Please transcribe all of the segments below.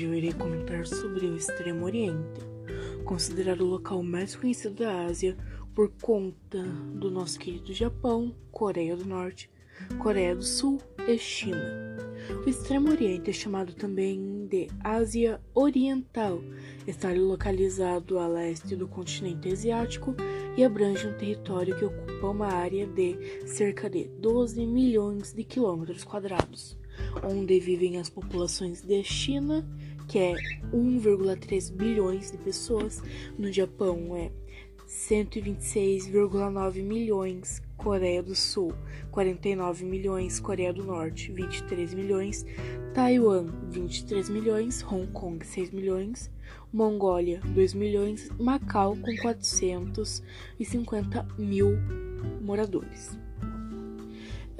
Hoje eu irei comentar sobre o Extremo Oriente, considerado o local mais conhecido da Ásia por conta do nosso querido Japão, Coreia do Norte, Coreia do Sul e China. O Extremo Oriente é chamado também de Ásia Oriental, está localizado a leste do continente asiático e abrange um território que ocupa uma área de cerca de 12 milhões de quilômetros quadrados onde vivem as populações da China, que é 1,3 bilhões de pessoas, no Japão é 126,9 milhões, Coreia do Sul 49 milhões, Coreia do Norte 23 milhões, Taiwan 23 milhões, Hong Kong 6 milhões, Mongólia 2 milhões, Macau com 450 mil moradores.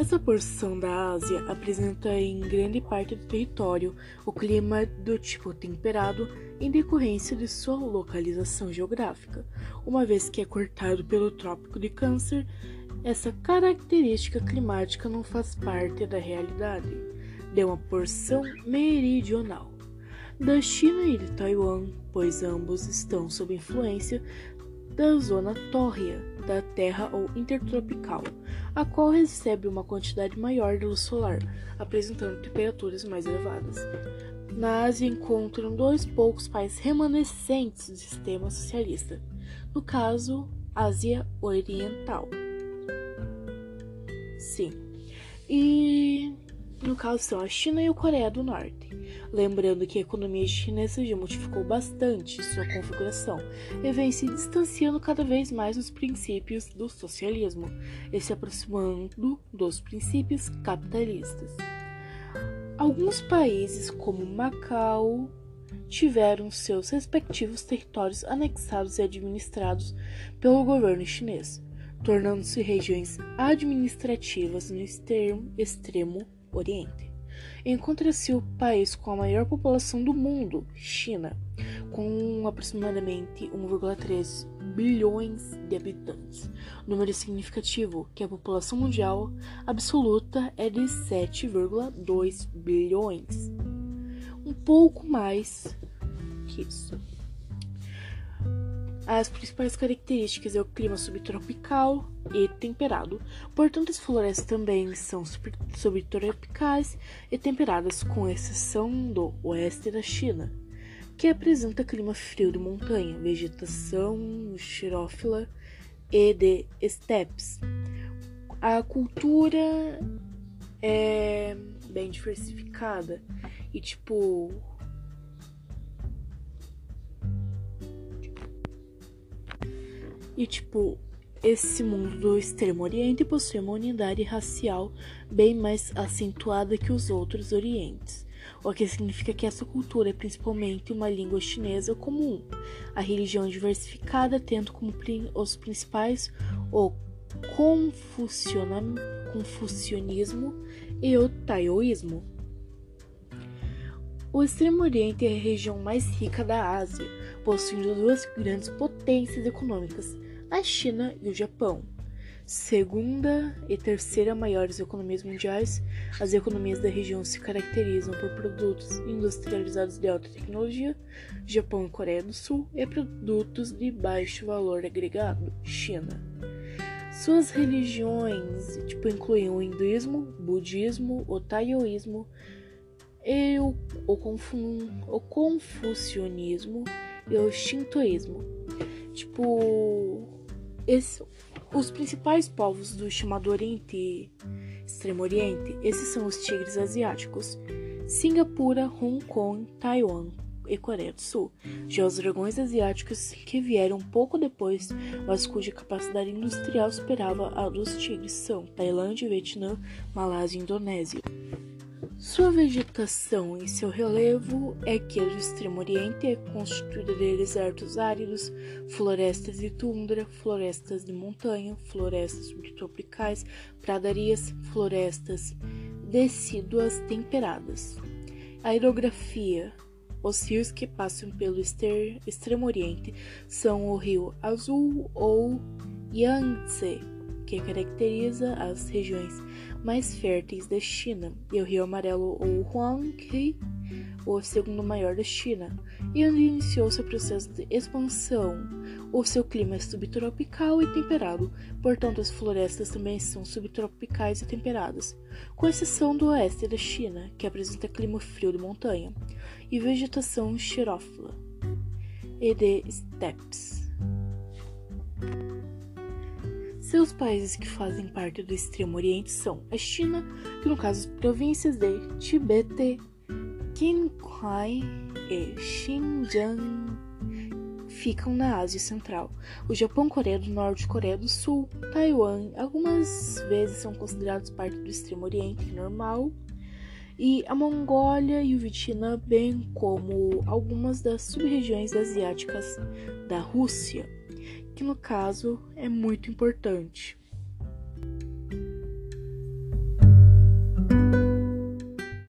Essa porção da Ásia apresenta em grande parte do território o clima do tipo temperado em decorrência de sua localização geográfica, uma vez que é cortado pelo Trópico de Câncer, essa característica climática não faz parte da realidade de uma porção meridional. Da China e de Taiwan, pois ambos estão sob influência da zona tórrea da Terra ou intertropical, a qual recebe uma quantidade maior de luz solar, apresentando temperaturas mais elevadas. Na Ásia encontram dois poucos países remanescentes do sistema socialista, no caso, Ásia Oriental. Sim. E no caso são a China e a Coreia do Norte. Lembrando que a economia chinesa já modificou bastante sua configuração e vem se distanciando cada vez mais dos princípios do socialismo e se aproximando dos princípios capitalistas. Alguns países, como Macau, tiveram seus respectivos territórios anexados e administrados pelo governo chinês, tornando-se regiões administrativas no extremo, extremo Oriente. Encontra-se o país com a maior população do mundo, China, com aproximadamente 1,3 bilhões de habitantes, número significativo que a população mundial absoluta é de 7,2 bilhões, um pouco mais que isso. As principais características é o clima subtropical e temperado, portanto as florestas também são subtropicais e temperadas, com exceção do oeste da China, que apresenta clima frio de montanha, vegetação xirófila e de estepes. A cultura é bem diversificada e tipo E tipo, esse mundo do Extremo Oriente possui uma unidade racial bem mais acentuada que os outros Orientes, o que significa que essa cultura é principalmente uma língua chinesa comum. A religião é diversificada, tendo como os principais o confucionismo e o taoísmo. O Extremo Oriente é a região mais rica da Ásia, possuindo duas grandes potências econômicas, a China e o Japão. Segunda e terceira maiores economias mundiais, as economias da região se caracterizam por produtos industrializados de alta tecnologia, Japão e Coreia do Sul, e produtos de baixo valor agregado, China. Suas religiões tipo, incluem o hinduísmo, budismo, o taoísmo e o, o, confu, o confucionismo e o shintoísmo. Tipo, esse, os principais povos do chamado Oriente Extremo Oriente, esses são os tigres asiáticos, Singapura, Hong Kong, Taiwan e Coreia do Sul. Já os dragões asiáticos que vieram pouco depois, mas cuja capacidade industrial superava a dos tigres são Tailândia, Vietnã, Malásia e Indonésia. Sua vegetação e seu relevo é que do extremo oriente é constituída de desertos áridos, florestas de tundra, florestas de montanha, florestas subtropicais, pradarias, florestas decíduas temperadas. A hidrografia os rios que passam pelo extremo oriente são o rio Azul ou Yangtze, que caracteriza as regiões mais férteis da China, e o rio amarelo ou Huanghe, o segundo maior da China, e onde iniciou seu processo de expansão. O seu clima é subtropical e temperado, portanto as florestas também são subtropicais e temperadas, com exceção do oeste da China, que apresenta clima frio de montanha, e vegetação xerófila e de steppes. Seus países que fazem parte do Extremo Oriente são a China, que no caso as províncias de Tibete, Qinghai e Xinjiang ficam na Ásia Central. O Japão, Coreia do Norte, Coreia do Sul, Taiwan, algumas vezes são considerados parte do Extremo Oriente normal, e a Mongólia e o Vietnã, bem como algumas das sub-regiões asiáticas da Rússia que no caso é muito importante.